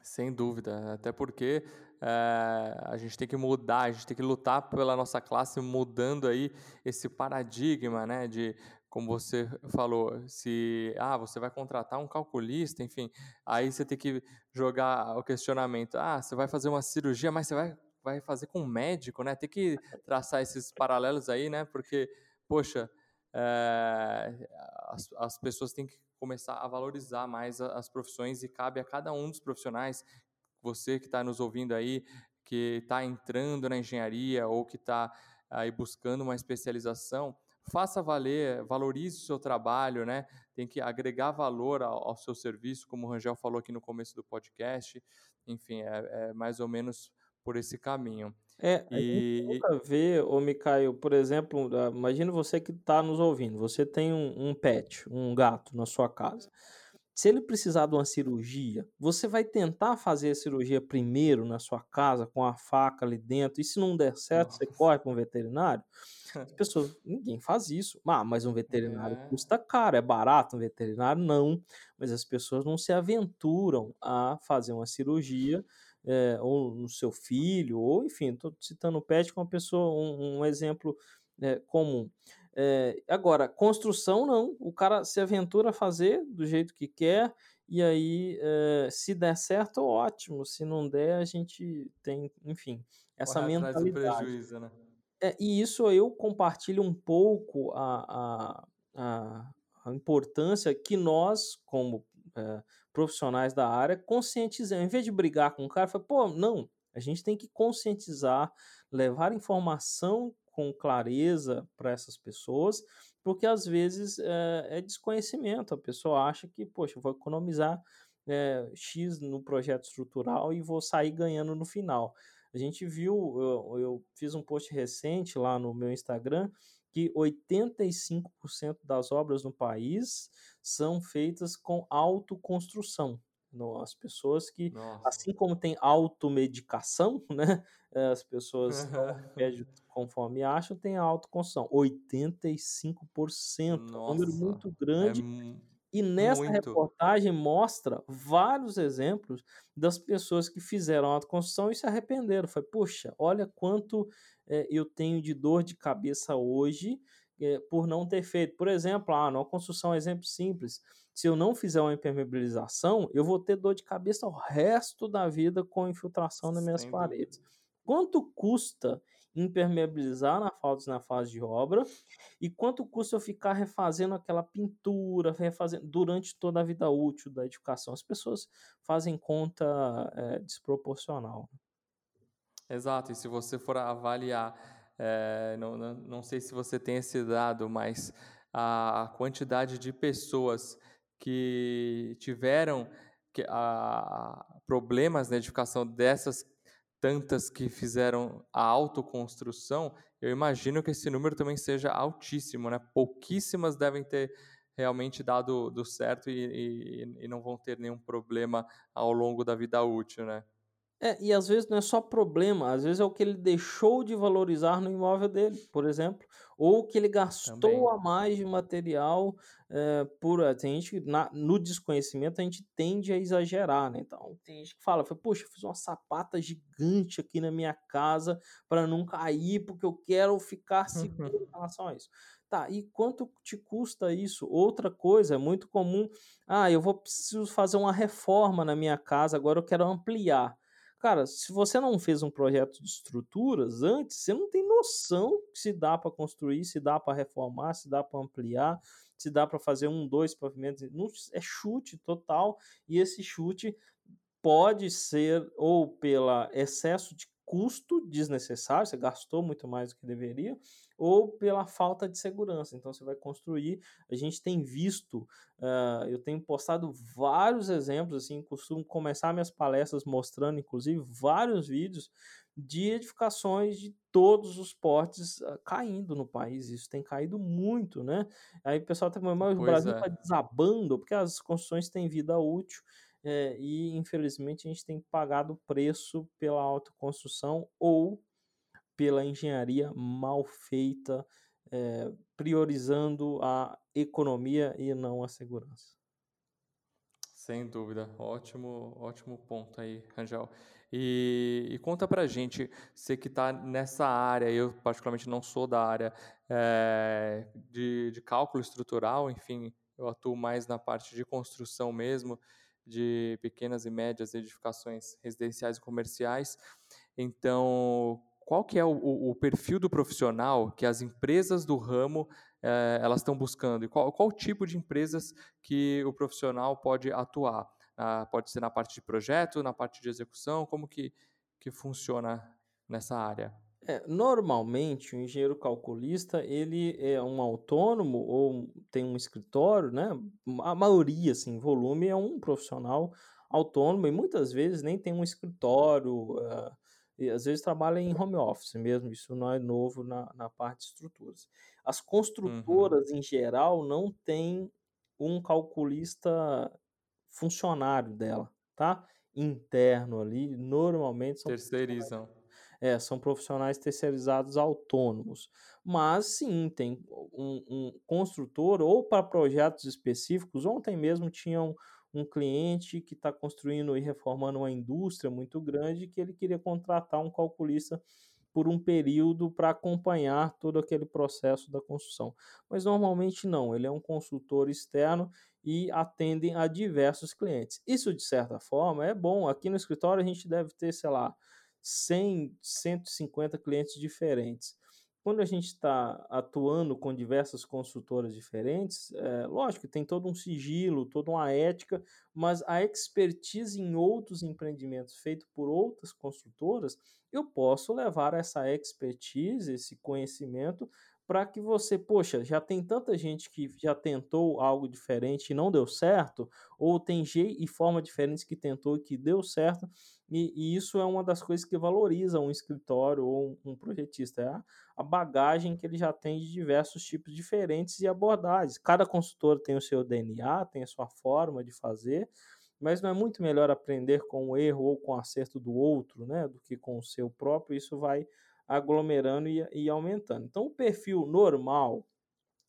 Sem dúvida, até porque é, a gente tem que mudar, a gente tem que lutar pela nossa classe, mudando aí esse paradigma, né, de como você falou, se ah, você vai contratar um calculista, enfim, aí você tem que jogar o questionamento, ah, você vai fazer uma cirurgia, mas você vai, vai fazer com um médico, né? Tem que traçar esses paralelos aí, né? Porque, poxa, é, as, as pessoas têm que começar a valorizar mais as profissões e cabe a cada um dos profissionais, você que está nos ouvindo aí, que está entrando na engenharia ou que está aí buscando uma especialização, faça valer, valorize o seu trabalho, né? Tem que agregar valor ao, ao seu serviço, como o Rangel falou aqui no começo do podcast. Enfim, é, é mais ou menos por esse caminho. É, e... nunca vê, ô Micael, por exemplo, ah, imagina você que está nos ouvindo, você tem um, um pet, um gato na sua casa. Se ele precisar de uma cirurgia, você vai tentar fazer a cirurgia primeiro na sua casa, com a faca ali dentro, e se não der certo, Nossa. você corre para um veterinário? As <laughs> pessoas, ninguém faz isso. Ah, mas um veterinário é. custa caro, é barato um veterinário? Não. Mas as pessoas não se aventuram a fazer uma cirurgia é, ou no seu filho, ou enfim, estou citando o pet como uma pessoa, um, um exemplo é, comum. É, agora, construção não, o cara se aventura a fazer do jeito que quer, e aí, se der certo, ótimo, se não der, a gente tem, enfim, essa Corre mentalidade. Prejuízo, né? É, e isso eu compartilho um pouco a, a, a, a importância que nós, como é, profissionais da área, conscientizamos. Em vez de brigar com o cara, fala, pô, não, a gente tem que conscientizar, levar informação com clareza para essas pessoas, porque às vezes é, é, desconhecimento. A pessoa acha que, poxa, vou economizar é, X no projeto estrutural e vou sair ganhando no final. A gente viu, eu, eu fiz um post recente lá no meu Instagram que 85% das obras no país são feitas com autoconstrução. As pessoas que, Nossa. assim como tem automedicação, <laughs> né? As pessoas uhum. Conforme acham, tem a autoconstrução. 85%, Nossa. um número muito é grande. É e nessa Muito. reportagem mostra vários exemplos das pessoas que fizeram a autoconstrução e se arrependeram. Foi, puxa, olha quanto é, eu tenho de dor de cabeça hoje é, por não ter feito. Por exemplo, ah, na construção, um exemplo simples. Se eu não fizer uma impermeabilização, eu vou ter dor de cabeça o resto da vida com infiltração nas minhas Sem paredes. Dúvida. Quanto custa impermeabilizar na falta na fase de obra e quanto custa eu ficar refazendo aquela pintura, refazendo durante toda a vida útil da edificação. As pessoas fazem conta é, desproporcional. Exato, e se você for avaliar, é, não, não, não sei se você tem esse dado, mas a quantidade de pessoas que tiveram que, a, problemas na edificação dessas tantas que fizeram a autoconstrução, eu imagino que esse número também seja altíssimo, né? Pouquíssimas devem ter realmente dado do certo e, e, e não vão ter nenhum problema ao longo da vida útil, né? É, e às vezes não é só problema, às vezes é o que ele deixou de valorizar no imóvel dele, por exemplo, ou que ele gastou Também. a mais de material é, por. Eh, tem gente na, no desconhecimento a gente tende a exagerar, né? Então tem gente que fala, poxa, eu fiz uma sapata gigante aqui na minha casa para não cair, porque eu quero ficar seguro em <laughs> relação a isso. Tá, e quanto te custa isso? Outra coisa, é muito comum, ah, eu vou preciso fazer uma reforma na minha casa, agora eu quero ampliar. Cara, se você não fez um projeto de estruturas antes, você não tem noção se dá para construir, se dá para reformar, se dá para ampliar, se dá para fazer um, dois pavimentos. É chute total e esse chute pode ser ou pela excesso de custo desnecessário, você gastou muito mais do que deveria, ou pela falta de segurança. Então você vai construir. A gente tem visto, uh, eu tenho postado vários exemplos, assim, costumo começar minhas palestras mostrando, inclusive, vários vídeos de edificações de todos os portes uh, caindo no país. Isso tem caído muito, né? Aí o pessoal está falando, mas o Brasil está é. desabando, porque as construções têm vida útil. é, e infelizmente a gente tem pagado preço pela autoconstrução ou pela engenharia mal feita, é, priorizando a economia e não a segurança. Sem dúvida, ótimo, ótimo ponto aí, Rangel. E, e conta pra gente, você que está nessa área, eu particularmente não sou da área é, de, de cálculo estrutural, enfim, eu atuo mais na parte de construção mesmo, de pequenas e médias edificações residenciais e comerciais. Então, qual que é o, o, perfil do profissional que as empresas do ramo é, elas estão buscando? E qual, qual tipo de empresas que o profissional pode atuar? Pode ser na parte de projeto, na parte de execução? Como que, que funciona nessa área? É, normalmente, o engenheiro calculista, ele é um autônomo ou tem um escritório, né? A maioria, assim, volume, é um profissional autônomo e muitas vezes nem tem um escritório, uh, e às vezes trabalha em home office mesmo, isso não é novo na, na parte de estruturas. As uhum. construtoras, uhum. em geral, não têm um calculista funcionário dela, tá? Interno ali, normalmente são terceirizam. É, são profissionais terceirizados autônomos. Mas sim, tem um, um construtor ou para projetos específicos. Ontem mesmo tinham um cliente que está construindo e reformando uma indústria muito grande que ele queria contratar um calculista por um período para acompanhar todo aquele processo da construção. Mas normalmente não, ele é um consultor externo e atende a diversos clientes. Isso, de certa forma, é bom. Aqui no escritório a gente deve ter, sei lá, 100, 150 clientes diferentes quando a gente está atuando com diversas consultoras diferentes, é, lógico, tem todo um sigilo, toda uma ética, mas a expertise em outros empreendimentos feito por outras construtoras, eu posso levar essa expertise, esse conhecimento para que você, poxa, já tem tanta gente que já tentou algo diferente e não deu certo, ou tem jeito e forma diferentes que tentou e que deu certo, e, e, isso é uma das coisas que valoriza um escritório ou um, um projetista, é a, a, bagagem que ele já tem de diversos tipos diferentes de abordagens. Cada consultor tem o seu DNA, tem a sua forma de fazer, mas não é muito melhor aprender com o erro ou com o acerto do outro, né, do que com o seu próprio, isso vai aglomerando e, e aumentando. Então, o perfil normal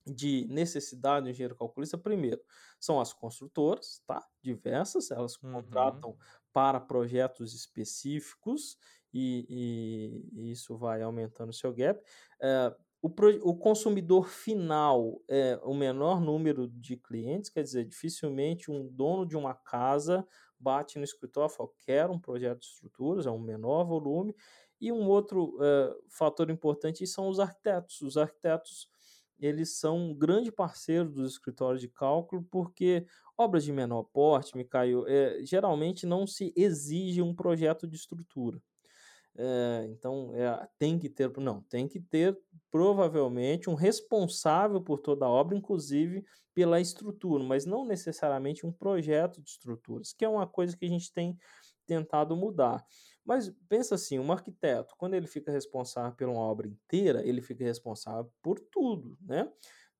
de necessidade do engenheiro calculista, primeiro, são as construtoras, tá? Diversas, elas uhum. contratam para projetos específicos e, e, e, isso vai aumentando o seu gap. É, o, o, consumidor final é o menor número de clientes, quer dizer, dificilmente um dono de uma casa bate no escritório e fala, quero um projeto de estruturas, é um menor volume, e um outro uh, fator importante são os arquitetos. Os arquitetos eles são um grande parceiro dos escritórios de cálculo, porque obras de menor porte, Micaio, é, geralmente não se exige um projeto de estrutura. É, então, é, tem que ter, não, tem que ter provavelmente um responsável por toda a obra, inclusive pela estrutura, mas não necessariamente um projeto de estruturas, que é uma coisa que a gente tem tentado mudar. Mas pensa assim, um arquiteto, quando ele fica responsável por uma obra inteira, ele fica responsável por tudo, né?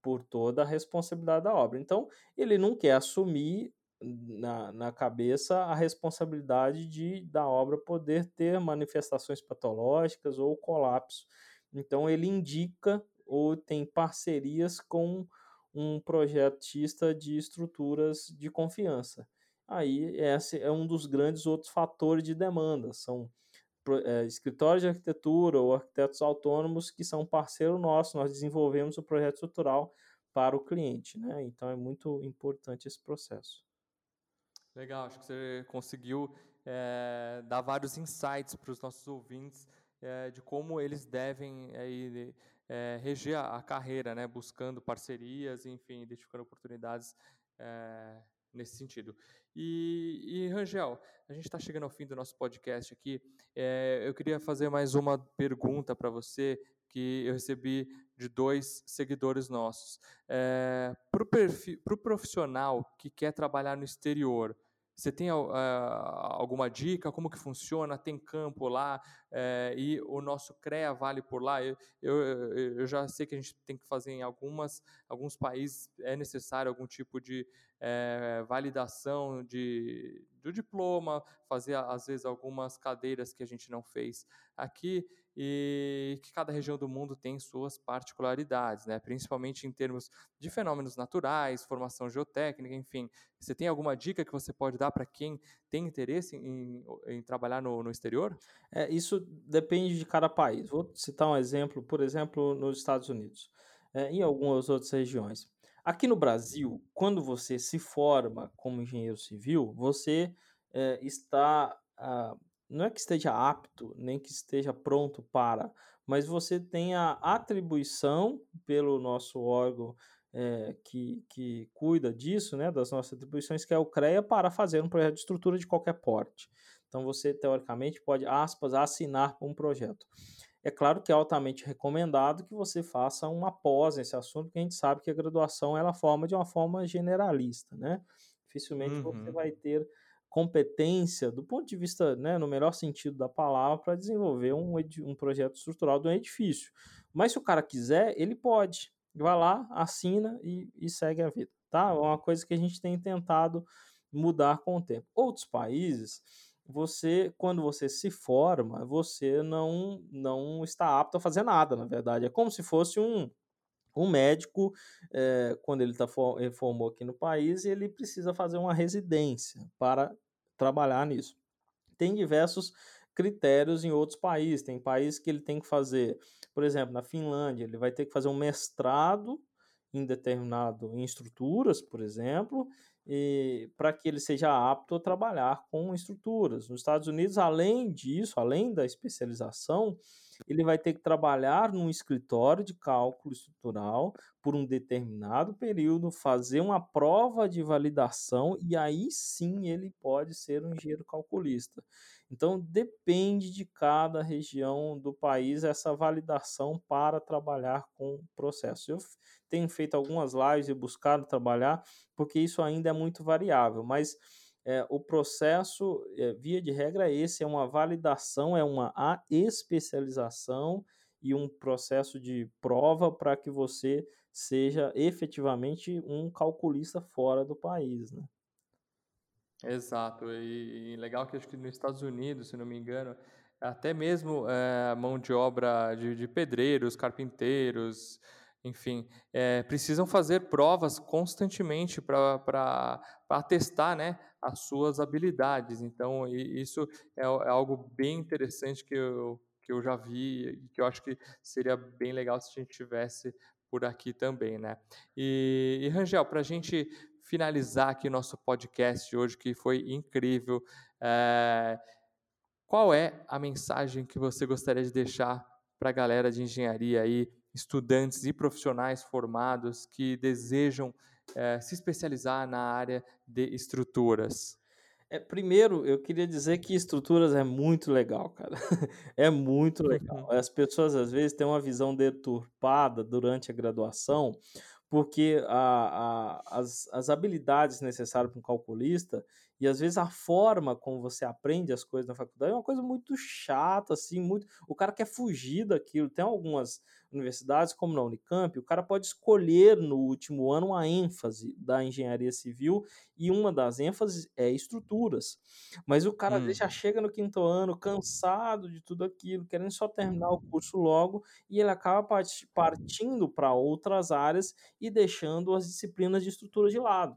Por toda a responsabilidade da obra. Então, ele não quer assumir na, na cabeça a responsabilidade de da obra poder ter manifestações patológicas ou colapso. Então, ele indica ou tem parcerias com um projetista de estruturas de confiança aí esse é um dos grandes outros fatores de demanda. São é, escritórios de arquitetura ou arquitetos autônomos que são parceiro nosso, nós desenvolvemos o projeto estrutural para o cliente, né? Então é muito importante esse processo. Legal, acho que você conseguiu é, dar vários insights para os nossos ouvintes é, de como eles devem é, reger a, carreira, né? Buscando parcerias, enfim, identificando oportunidades nesse sentido. E, e, Rangel, a gente está chegando ao fim do nosso podcast aqui. É, eu queria fazer mais uma pergunta para você que eu recebi de dois seguidores nossos. É, para o profissional que quer trabalhar no exterior, você tem uh, alguma dica? Como que funciona? Tem campo lá? Uh, e o nosso CREA vale por lá? Eu, eu, eu, já sei que a gente tem que fazer em algumas, alguns países, é necessário algum tipo de uh, validação de, do diploma, fazer às vezes algumas cadeiras que a gente não fez aqui e que cada região do mundo tem suas particularidades, né? principalmente em termos de fenômenos naturais, formação geotécnica, enfim. Você tem alguma dica que você pode dar para quem tem interesse em, em trabalhar no, no exterior? É, isso depende de cada país. Vou citar um exemplo, por exemplo, nos Estados Unidos, é, em algumas outras regiões. Aqui no Brasil, quando você se forma como engenheiro civil, você é, está ah, não é que esteja apto, nem que esteja pronto para, mas você tem a atribuição pelo nosso órgão é, que, que cuida disso, né, das nossas atribuições, que é o CREA, para fazer um projeto de estrutura de qualquer porte. Então você, teoricamente, pode, aspas, assinar um projeto. É claro que é altamente recomendado que você faça uma pós nesse assunto, porque a gente sabe que a graduação ela forma de uma forma generalista, né? Dificilmente uhum. você vai ter competência, do ponto de vista, né, no melhor sentido da palavra, para desenvolver um, um projeto estrutural de um edifício. Mas se o cara quiser, ele pode. Vai lá, assina e, e segue a vida. Tá? É uma coisa que a gente tem tentado mudar com o tempo. Outros países, você, quando você se forma, você não, não está apto a fazer nada, na verdade. É como se fosse um, um médico, é, quando ele, tá, ele formou aqui no país, ele precisa fazer uma residência para trabalhar nisso. Tem diversos critérios em outros países. Tem países que ele tem que fazer, por exemplo, na Finlândia, ele vai ter que fazer um mestrado em determinado em estruturas, por exemplo, para que ele seja apto a trabalhar com estruturas. Nos Estados Unidos, além disso, além da especialização, ele vai ter que trabalhar num escritório de cálculo estrutural por um determinado período, fazer uma prova de validação e aí sim ele pode ser um engenheiro calculista. Então depende de cada região do país essa validação para trabalhar com processos. Eu tenho feito algumas lives e buscado trabalhar porque isso ainda é muito variável, mas é, o processo, é, via de regra, é esse é uma validação, é uma especialização e um processo de prova para que você seja efetivamente um calculista fora do país, né? Exato, e, e legal que acho que nos Estados Unidos, se não me engano, até mesmo é, mão de obra de, de pedreiros, carpinteiros, enfim, é, precisam fazer provas constantemente para atestar né, as suas habilidades. Então, isso é, é, algo bem interessante que eu, que eu já vi e que eu acho que seria bem legal se a gente tivesse por aqui também. Né? E, e Rangel, para a gente finalizar aqui nosso podcast hoje, que foi incrível, é, qual é a mensagem que você gostaria de deixar para a galera de engenharia aí? estudantes e profissionais formados que desejam é, se especializar na área de estruturas? É, primeiro, eu queria dizer que estruturas é muito legal, cara. <laughs> é muito legal. Uhum. As pessoas às vezes têm uma visão deturpada durante a graduação, porque a, a, as, as habilidades necessárias para um calculista e às vezes a forma como você aprende as coisas na faculdade é uma coisa muito chata, assim, muito. O cara quer fugir daquilo. Tem algumas universidades, como na Unicamp, o cara pode escolher no último ano uma ênfase da engenharia civil e uma das ênfases é estruturas. Mas o cara hum. já chega no quinto ano cansado de tudo aquilo, querendo só terminar o curso logo e ele acaba partindo para outras áreas e deixando as disciplinas de estrutura de lado.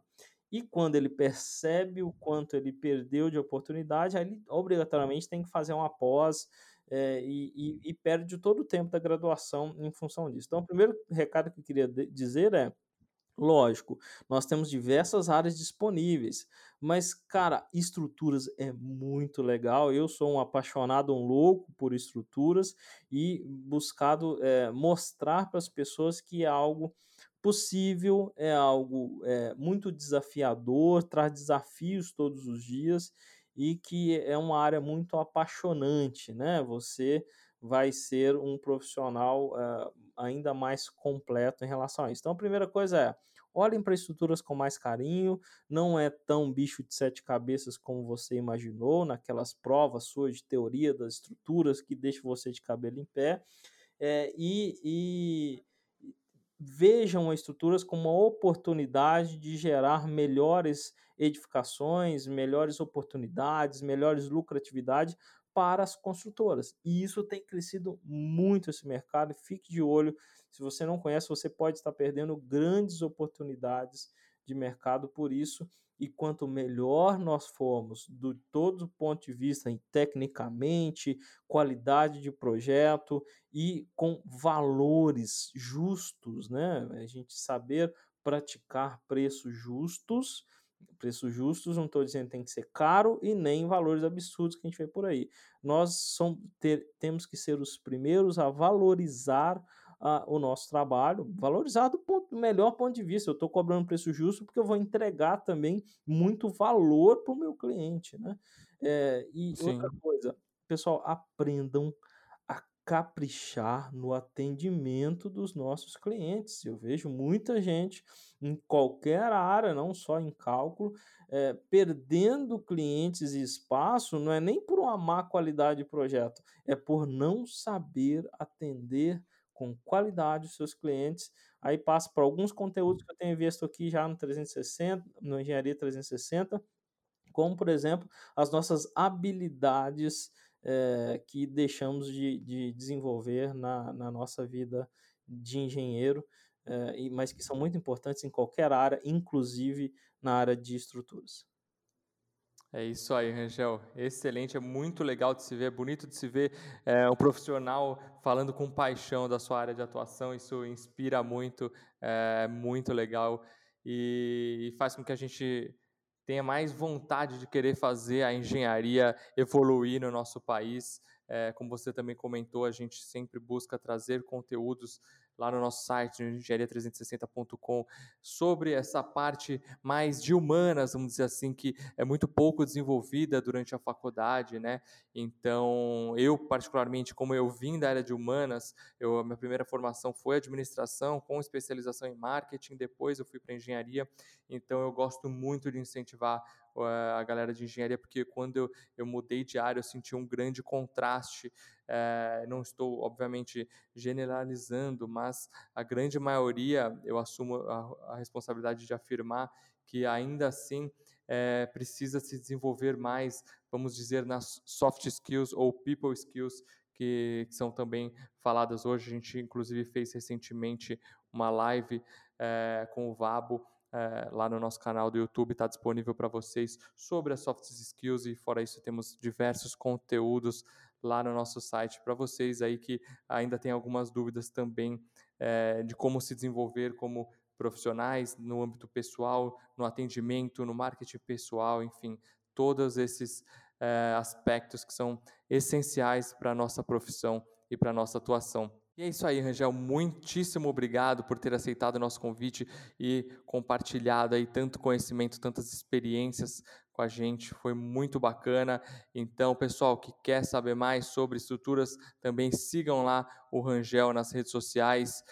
E quando ele percebe o quanto ele perdeu de oportunidade, aí ele obrigatoriamente tem que fazer uma pós, é, e, e, e, perde todo o tempo da graduação em função disso. Então, o primeiro recado que eu queria dizer é: lógico, nós temos diversas áreas disponíveis, mas, cara, estruturas é muito legal. Eu sou um apaixonado, um louco por estruturas e buscado é, mostrar para as pessoas que é algo possível, é algo é, muito desafiador, traz desafios todos os dias e que é uma área muito apaixonante, né? Você vai ser um profissional uh, ainda mais completo em relação a isso. Então, a primeira coisa é olhem para estruturas com mais carinho, não é tão bicho de sete cabeças como você imaginou, naquelas provas suas de teoria das estruturas que deixam você de cabelo em pé, é, e, e vejam as estruturas como uma oportunidade de gerar melhores edificações, melhores oportunidades, melhores lucratividade para as construtoras. E isso tem crescido muito esse mercado. Fique de olho. Se você não conhece, você pode estar perdendo grandes oportunidades de mercado por isso. E quanto melhor nós formos, do todo ponto de vista tecnicamente, qualidade de projeto e com valores justos, né? A gente saber praticar preços justos, preços justos, não estou dizendo que tem que ser caro e nem valores absurdos que a gente vê por aí. Nós somos, ter, temos que ser os primeiros a valorizar o nosso trabalho, valorizar do, ponto, do melhor ponto de vista. Eu estou cobrando preço justo porque eu vou entregar também muito valor para o meu cliente. Né? É, e Sim. outra coisa, pessoal, aprendam a caprichar no atendimento dos nossos clientes. Eu vejo muita gente em qualquer área, não só em cálculo, é, perdendo clientes e espaço, não é nem por uma má qualidade de projeto, é por não saber atender com qualidade os seus clientes. Aí passa para alguns conteúdos que eu tenho visto aqui já no 360, no Engenharia 360, como, por exemplo, as nossas habilidades é, que deixamos de, de desenvolver na, na, nossa vida de engenheiro, é, mas que são muito importantes em qualquer área, inclusive na área de estruturas. É isso aí, Rangel. Excelente, é muito legal de se ver, é bonito de se ver é, um profissional falando com paixão da sua área de atuação. Isso inspira muito, é muito legal e, e faz com que a gente tenha mais vontade de querer fazer a engenharia evoluir no nosso país. É, como você também comentou, a gente sempre busca trazer conteúdos lá no nosso site, engenharia360.com, sobre essa parte mais de humanas, vamos dizer assim, que é muito pouco desenvolvida durante a faculdade, né? Então, eu particularmente, como eu vim da área de humanas, eu, a minha primeira formação foi administração, com especialização em marketing, depois eu fui para engenharia, então eu gosto muito de incentivar a galera de engenharia, porque quando eu, eu mudei de área, eu senti um grande contraste. É, não estou, obviamente, generalizando, mas a grande maioria, eu assumo a, a responsabilidade de afirmar que ainda assim é, precisa se desenvolver mais, vamos dizer, nas soft skills ou people skills, que, que, são também faladas hoje. A gente, inclusive, fez recentemente uma live é, com o Vabo é, lá no nosso canal do YouTube, está disponível para vocês sobre as soft skills e fora isso temos diversos conteúdos lá no nosso site para vocês aí que ainda tem algumas dúvidas também é, de como se desenvolver como profissionais no âmbito pessoal, no atendimento, no marketing pessoal, enfim, todos esses é, aspectos que são essenciais para a nossa profissão e para a nossa atuação. E é isso aí, Rangel. Muitíssimo obrigado por ter aceitado o nosso convite e compartilhado aí tanto conhecimento, tantas experiências com a gente. Foi muito bacana. Então, pessoal que quer saber mais sobre estruturas, também sigam lá o Rangel nas redes sociais,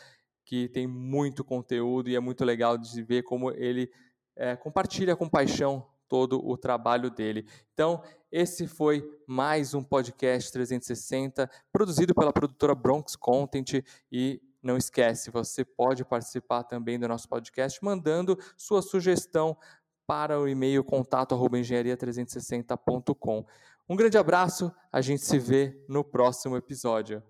que tem muito conteúdo e é muito legal de ver como ele é, compartilha com paixão todo o trabalho dele. Então, esse foi mais um podcast 360, produzido pela produtora Bronx Content e não esquece, você pode participar também do nosso podcast mandando sua sugestão para o e-mail contato@engenharia360.com. Um grande abraço, a gente se vê no próximo episódio.